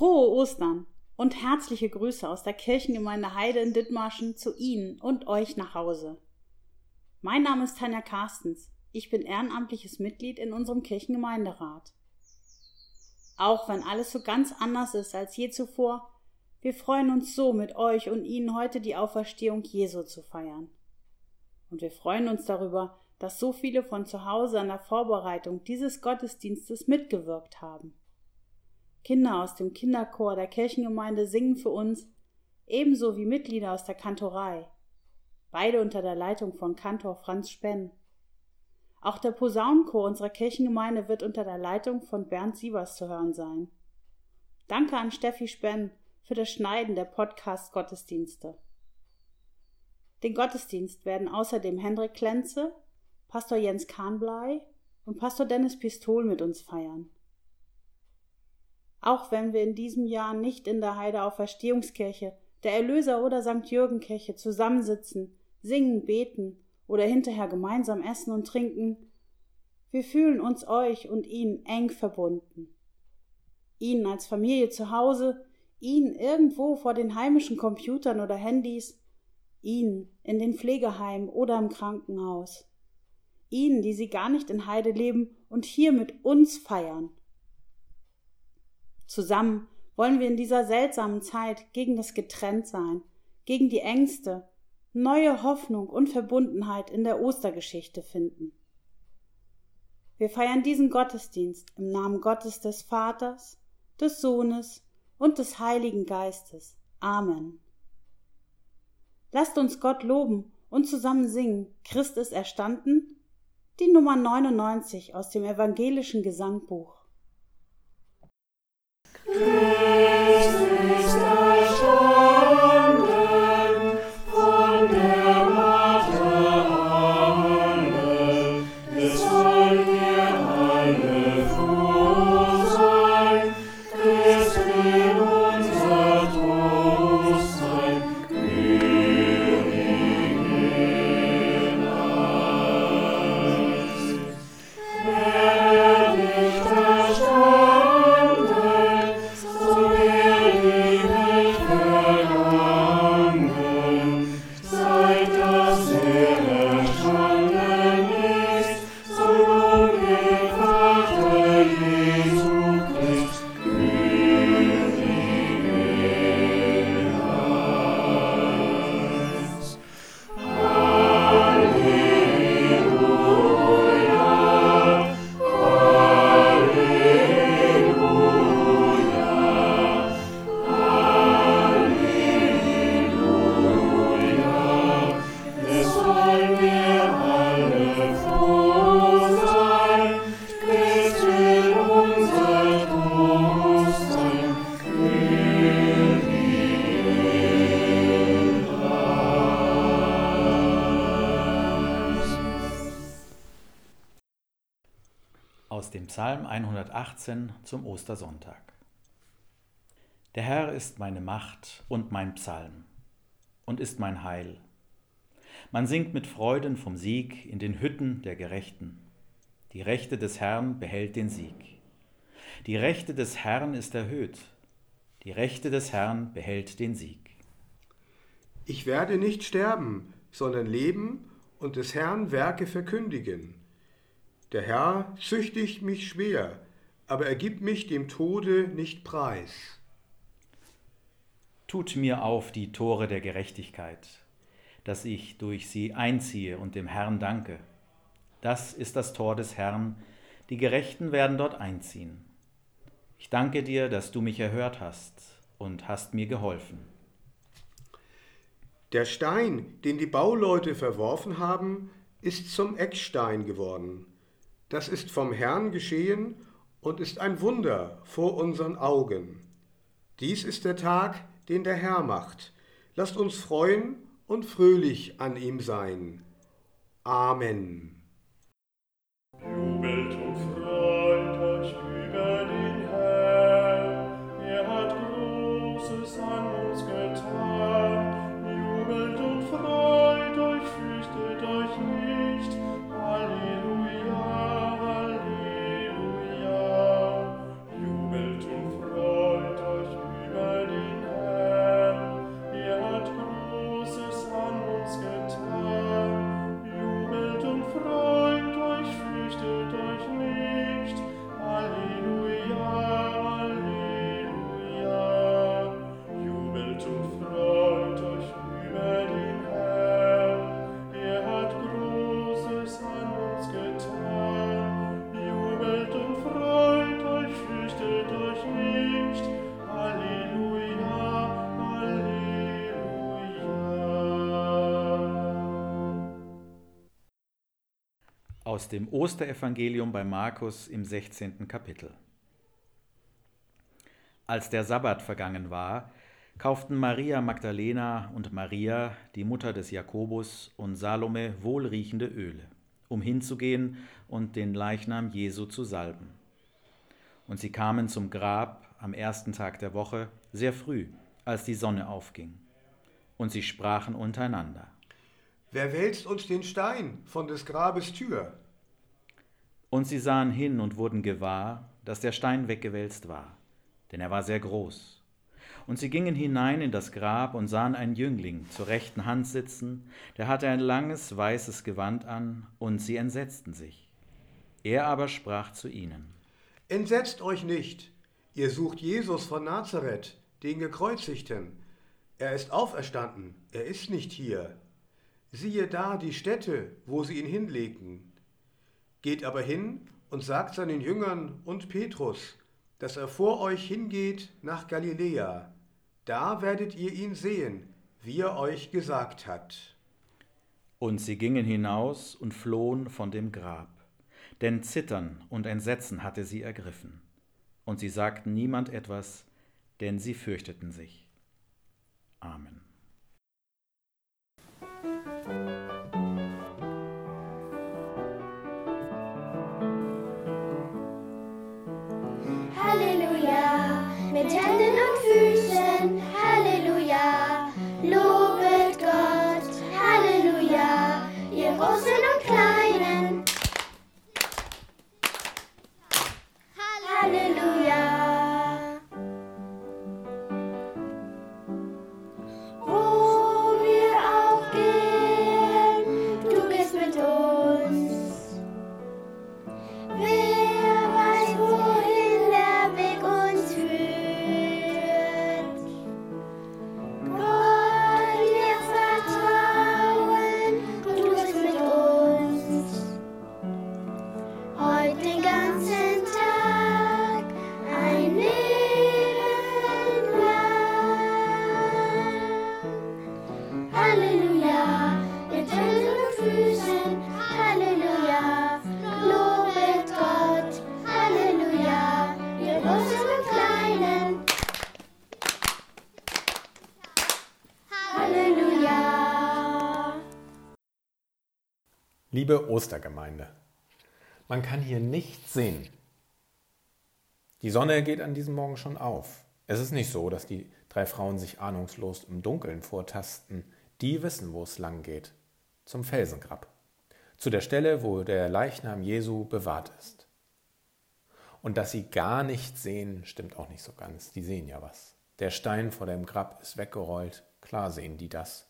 Frohe Ostern und herzliche Grüße aus der Kirchengemeinde Heide in Dithmarschen zu Ihnen und euch nach Hause. Mein Name ist Tanja Carstens. Ich bin ehrenamtliches Mitglied in unserem Kirchengemeinderat. Auch wenn alles so ganz anders ist als je zuvor, wir freuen uns so, mit euch und Ihnen heute die Auferstehung Jesu zu feiern. Und wir freuen uns darüber, dass so viele von zu Hause an der Vorbereitung dieses Gottesdienstes mitgewirkt haben. Kinder aus dem Kinderchor der Kirchengemeinde singen für uns, ebenso wie Mitglieder aus der Kantorei, beide unter der Leitung von Kantor Franz Spenn. Auch der Posaunenchor unserer Kirchengemeinde wird unter der Leitung von Bernd Sievers zu hören sein. Danke an Steffi Spenn für das Schneiden der Podcast-Gottesdienste. Den Gottesdienst werden außerdem Hendrik Klenze, Pastor Jens Kahnblei und Pastor Dennis Pistol mit uns feiern. Auch wenn wir in diesem Jahr nicht in der Heide auf Verstehungskirche, der Erlöser oder St. Jürgen Kirche zusammensitzen, singen, beten oder hinterher gemeinsam essen und trinken, wir fühlen uns euch und ihnen eng verbunden. Ihnen als Familie zu Hause, ihnen irgendwo vor den heimischen Computern oder Handys, ihnen in den Pflegeheimen oder im Krankenhaus, ihnen, die sie gar nicht in Heide leben und hier mit uns feiern Zusammen wollen wir in dieser seltsamen Zeit gegen das Getrenntsein, gegen die Ängste, neue Hoffnung und Verbundenheit in der Ostergeschichte finden. Wir feiern diesen Gottesdienst im Namen Gottes des Vaters, des Sohnes und des Heiligen Geistes. Amen. Lasst uns Gott loben und zusammen singen. Christ ist erstanden. Die Nummer 99 aus dem evangelischen Gesangbuch. Oh. Psalm 118 zum Ostersonntag. Der Herr ist meine Macht und mein Psalm und ist mein Heil. Man singt mit Freuden vom Sieg in den Hütten der Gerechten. Die Rechte des Herrn behält den Sieg. Die Rechte des Herrn ist erhöht. Die Rechte des Herrn behält den Sieg. Ich werde nicht sterben, sondern leben und des Herrn Werke verkündigen. Der Herr züchtigt mich schwer, aber er gibt mich dem Tode nicht preis. Tut mir auf die Tore der Gerechtigkeit, dass ich durch sie einziehe und dem Herrn danke. Das ist das Tor des Herrn, die Gerechten werden dort einziehen. Ich danke dir, dass du mich erhört hast und hast mir geholfen. Der Stein, den die Bauleute verworfen haben, ist zum Eckstein geworden. Das ist vom Herrn geschehen und ist ein Wunder vor unseren Augen. Dies ist der Tag, den der Herr macht. Lasst uns freuen und fröhlich an ihm sein. Amen. Aus dem Osterevangelium bei Markus im 16. Kapitel. Als der Sabbat vergangen war, kauften Maria Magdalena und Maria, die Mutter des Jakobus, und Salome wohlriechende Öle, um hinzugehen und den Leichnam Jesu zu salben. Und sie kamen zum Grab am ersten Tag der Woche, sehr früh, als die Sonne aufging. Und sie sprachen untereinander. Wer wälzt uns den Stein von des Grabes Tür? Und sie sahen hin und wurden gewahr, dass der Stein weggewälzt war, denn er war sehr groß. Und sie gingen hinein in das Grab und sahen einen Jüngling zur rechten Hand sitzen, der hatte ein langes weißes Gewand an, und sie entsetzten sich. Er aber sprach zu ihnen. Entsetzt euch nicht, ihr sucht Jesus von Nazareth, den Gekreuzigten. Er ist auferstanden, er ist nicht hier siehe da die Stätte, wo sie ihn hinlegten. Geht aber hin und sagt seinen Jüngern und Petrus, dass er vor euch hingeht nach Galiläa. Da werdet ihr ihn sehen, wie er euch gesagt hat. Und sie gingen hinaus und flohen von dem Grab, denn Zittern und Entsetzen hatte sie ergriffen. Und sie sagten niemand etwas, denn sie fürchteten sich. Amen. Mit Händen und Füßen, Halleluja, lobet Gott, Halleluja, ihr Großen Halleluja, mit Händen und Füßen, Halleluja, lobet Gott, Halleluja, ihr Großen Kleinen. Halleluja. Liebe Ostergemeinde, man kann hier nichts sehen. Die Sonne geht an diesem Morgen schon auf. Es ist nicht so, dass die drei Frauen sich ahnungslos im Dunkeln vortasten. Die wissen, wo es lang geht. Zum Felsengrab. Zu der Stelle, wo der Leichnam Jesu bewahrt ist. Und dass sie gar nichts sehen, stimmt auch nicht so ganz. Die sehen ja was. Der Stein vor dem Grab ist weggerollt. Klar sehen die das.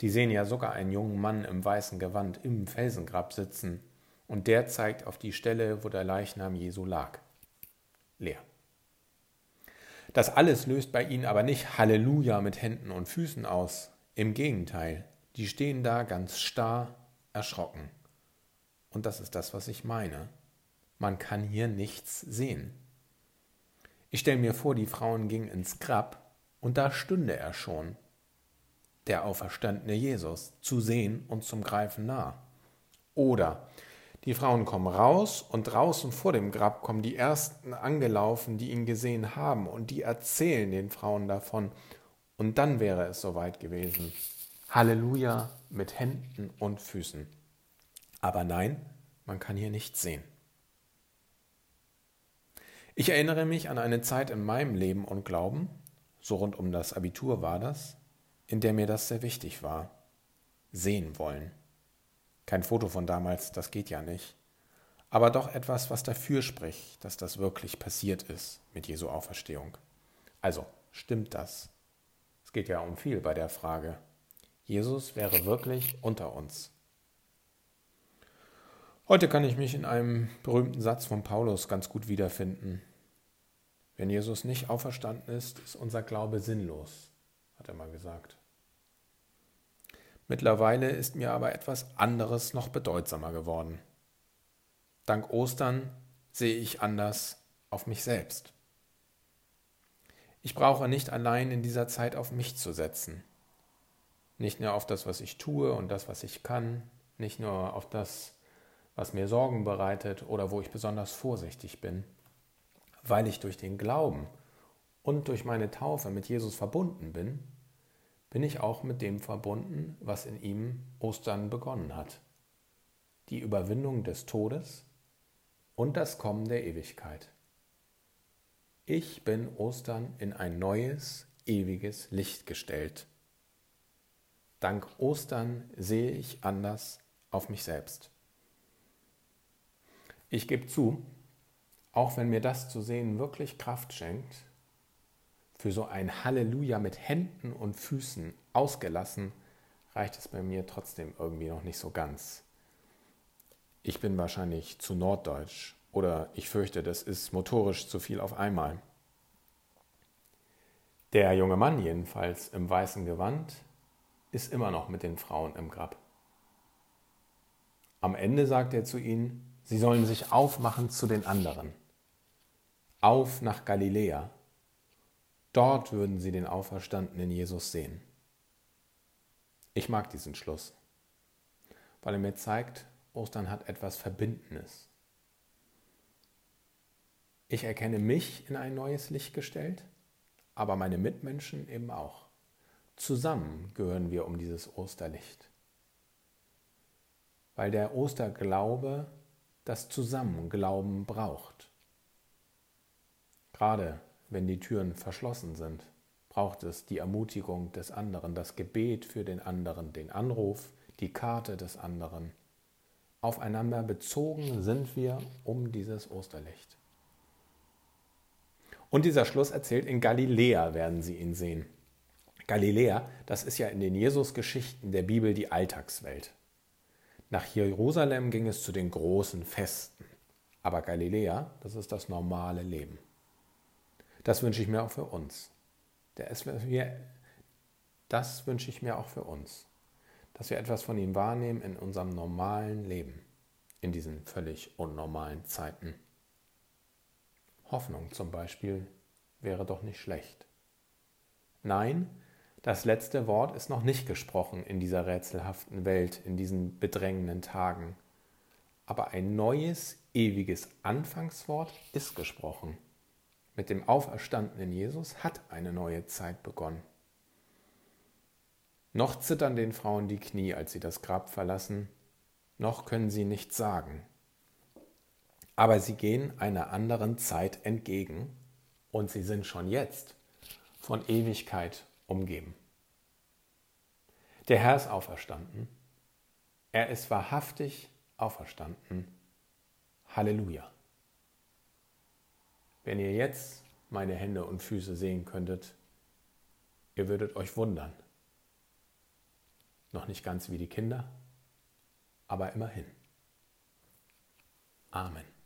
Die sehen ja sogar einen jungen Mann im weißen Gewand im Felsengrab sitzen. Und der zeigt auf die Stelle, wo der Leichnam Jesu lag. Leer. Das alles löst bei ihnen aber nicht Halleluja mit Händen und Füßen aus. Im Gegenteil, die stehen da ganz starr, erschrocken. Und das ist das, was ich meine. Man kann hier nichts sehen. Ich stelle mir vor, die Frauen gingen ins Grab und da stünde er schon, der auferstandene Jesus, zu sehen und zum Greifen nah. Oder die Frauen kommen raus und draußen vor dem Grab kommen die ersten angelaufen, die ihn gesehen haben und die erzählen den Frauen davon. Und dann wäre es soweit gewesen. Halleluja mit Händen und Füßen. Aber nein, man kann hier nichts sehen. Ich erinnere mich an eine Zeit in meinem Leben und Glauben, so rund um das Abitur war das, in der mir das sehr wichtig war. Sehen wollen. Kein Foto von damals, das geht ja nicht. Aber doch etwas, was dafür spricht, dass das wirklich passiert ist mit Jesu Auferstehung. Also, stimmt das? Es geht ja um viel bei der Frage. Jesus wäre wirklich unter uns. Heute kann ich mich in einem berühmten Satz von Paulus ganz gut wiederfinden. Wenn Jesus nicht auferstanden ist, ist unser Glaube sinnlos, hat er mal gesagt. Mittlerweile ist mir aber etwas anderes noch bedeutsamer geworden. Dank Ostern sehe ich anders auf mich selbst. Ich brauche nicht allein in dieser Zeit auf mich zu setzen. Nicht nur auf das, was ich tue und das, was ich kann, nicht nur auf das, was mir Sorgen bereitet oder wo ich besonders vorsichtig bin, weil ich durch den Glauben und durch meine Taufe mit Jesus verbunden bin, bin ich auch mit dem verbunden, was in ihm Ostern begonnen hat. Die Überwindung des Todes und das Kommen der Ewigkeit. Ich bin Ostern in ein neues, ewiges Licht gestellt. Dank Ostern sehe ich anders auf mich selbst. Ich gebe zu, auch wenn mir das zu sehen wirklich Kraft schenkt, für so ein Halleluja mit Händen und Füßen ausgelassen, reicht es bei mir trotzdem irgendwie noch nicht so ganz. Ich bin wahrscheinlich zu norddeutsch oder ich fürchte, das ist motorisch zu viel auf einmal. Der junge Mann jedenfalls im weißen Gewand ist immer noch mit den Frauen im Grab. Am Ende sagt er zu ihnen, sie sollen sich aufmachen zu den anderen. Auf nach Galiläa. Dort würden sie den auferstandenen Jesus sehen. Ich mag diesen Schluss, weil er mir zeigt, Ostern hat etwas Verbindendes. Ich erkenne mich in ein neues Licht gestellt, aber meine Mitmenschen eben auch. Zusammen gehören wir um dieses Osterlicht. Weil der Osterglaube das Zusammenglauben braucht. Gerade wenn die Türen verschlossen sind, braucht es die Ermutigung des anderen, das Gebet für den anderen, den Anruf, die Karte des anderen. Aufeinander bezogen sind wir um dieses Osterlicht. Und dieser Schluss erzählt, in Galiläa werden sie ihn sehen. Galiläa, das ist ja in den Jesus-Geschichten der Bibel die Alltagswelt. Nach Jerusalem ging es zu den großen Festen. Aber Galiläa, das ist das normale Leben. Das wünsche ich mir auch für uns. Das wünsche ich mir auch für uns. Dass wir etwas von ihm wahrnehmen in unserem normalen Leben, in diesen völlig unnormalen Zeiten. Hoffnung zum Beispiel wäre doch nicht schlecht. Nein, das letzte Wort ist noch nicht gesprochen in dieser rätselhaften Welt, in diesen bedrängenden Tagen. Aber ein neues, ewiges Anfangswort ist gesprochen. Mit dem auferstandenen Jesus hat eine neue Zeit begonnen. Noch zittern den Frauen die Knie, als sie das Grab verlassen, noch können sie nichts sagen. Aber sie gehen einer anderen Zeit entgegen und sie sind schon jetzt von Ewigkeit umgeben. Der Herr ist auferstanden. Er ist wahrhaftig auferstanden. Halleluja. Wenn ihr jetzt meine Hände und Füße sehen könntet, ihr würdet euch wundern. Noch nicht ganz wie die Kinder, aber immerhin. Amen.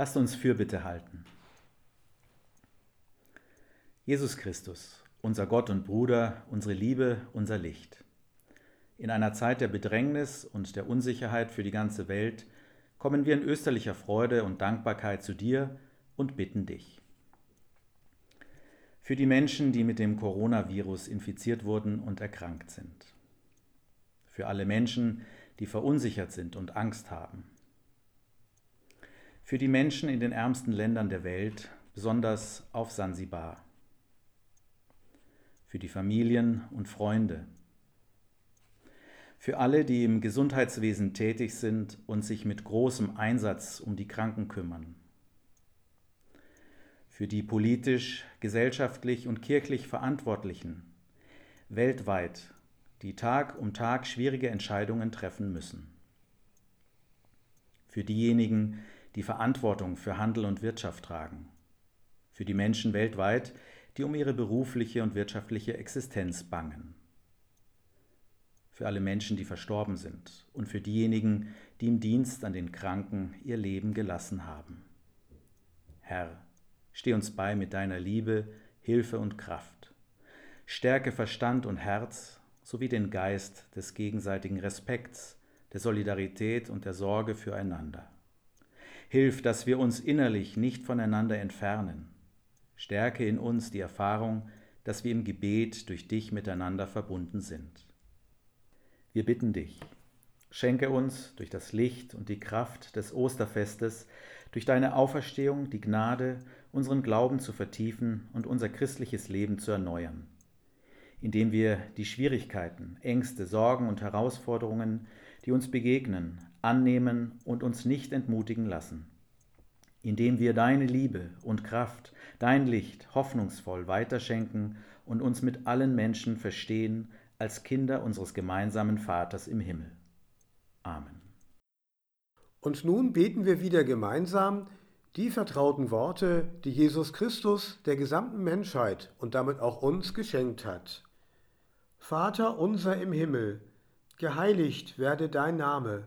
Lasst uns Fürbitte halten. Jesus Christus, unser Gott und Bruder, unsere Liebe, unser Licht. In einer Zeit der Bedrängnis und der Unsicherheit für die ganze Welt kommen wir in österlicher Freude und Dankbarkeit zu dir und bitten dich. Für die Menschen, die mit dem Coronavirus infiziert wurden und erkrankt sind. Für alle Menschen, die verunsichert sind und Angst haben für die Menschen in den ärmsten Ländern der Welt, besonders auf Sansibar, für die Familien und Freunde, für alle, die im Gesundheitswesen tätig sind und sich mit großem Einsatz um die Kranken kümmern, für die politisch, gesellschaftlich und kirchlich Verantwortlichen weltweit, die Tag um Tag schwierige Entscheidungen treffen müssen, für diejenigen, die Verantwortung für Handel und Wirtschaft tragen, für die Menschen weltweit, die um ihre berufliche und wirtschaftliche Existenz bangen für alle Menschen, die verstorben sind und für diejenigen, die im Dienst an den Kranken ihr Leben gelassen haben. Herr, steh uns bei mit deiner Liebe, Hilfe und Kraft. Stärke Verstand und Herz sowie den Geist des gegenseitigen Respekts, der Solidarität und der Sorge füreinander. Hilf, dass wir uns innerlich nicht voneinander entfernen. Stärke in uns die Erfahrung, dass wir im Gebet durch dich miteinander verbunden sind. Wir bitten dich, schenke uns durch das Licht und die Kraft des Osterfestes, durch deine Auferstehung die Gnade, unseren Glauben zu vertiefen und unser christliches Leben zu erneuern, indem wir die Schwierigkeiten, Ängste, Sorgen und Herausforderungen, die uns begegnen, annehmen und uns nicht entmutigen lassen, indem wir deine Liebe und Kraft, dein Licht hoffnungsvoll weiterschenken und uns mit allen Menschen verstehen, als Kinder unseres gemeinsamen Vaters im Himmel. Amen. Und nun beten wir wieder gemeinsam die vertrauten Worte, die Jesus Christus der gesamten Menschheit und damit auch uns geschenkt hat. Vater unser im Himmel, geheiligt werde dein Name,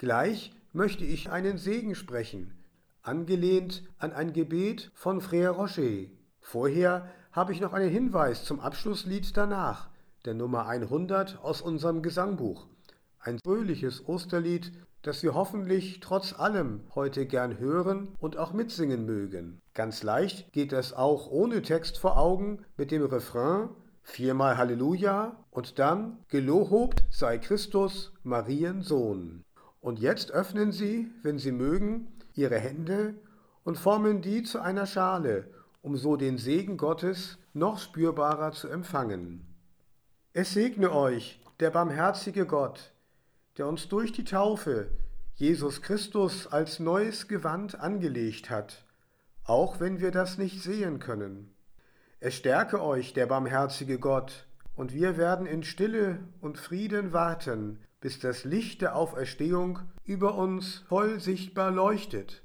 Gleich möchte ich einen Segen sprechen, angelehnt an ein Gebet von Frère Rocher. Vorher habe ich noch einen Hinweis zum Abschlusslied danach der Nummer 100 aus unserem Gesangbuch. Ein fröhliches Osterlied, das wir hoffentlich trotz allem heute gern hören und auch mitsingen mögen. Ganz leicht geht es auch ohne Text vor Augen mit dem Refrain viermal Halleluja und dann Gelohobt sei Christus, Marien Sohn. Und jetzt öffnen Sie, wenn Sie mögen, Ihre Hände und formen die zu einer Schale, um so den Segen Gottes noch spürbarer zu empfangen. Es segne euch der barmherzige Gott, der uns durch die Taufe Jesus Christus als neues Gewand angelegt hat, auch wenn wir das nicht sehen können. Es stärke euch der barmherzige Gott, und wir werden in Stille und Frieden warten, bis das Licht der Auferstehung über uns voll sichtbar leuchtet.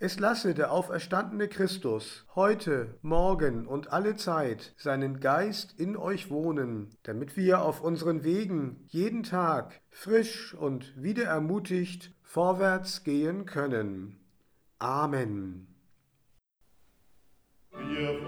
Es lasse der auferstandene Christus heute, morgen und alle Zeit seinen Geist in euch wohnen, damit wir auf unseren Wegen jeden Tag frisch und wieder ermutigt vorwärts gehen können. Amen. Wir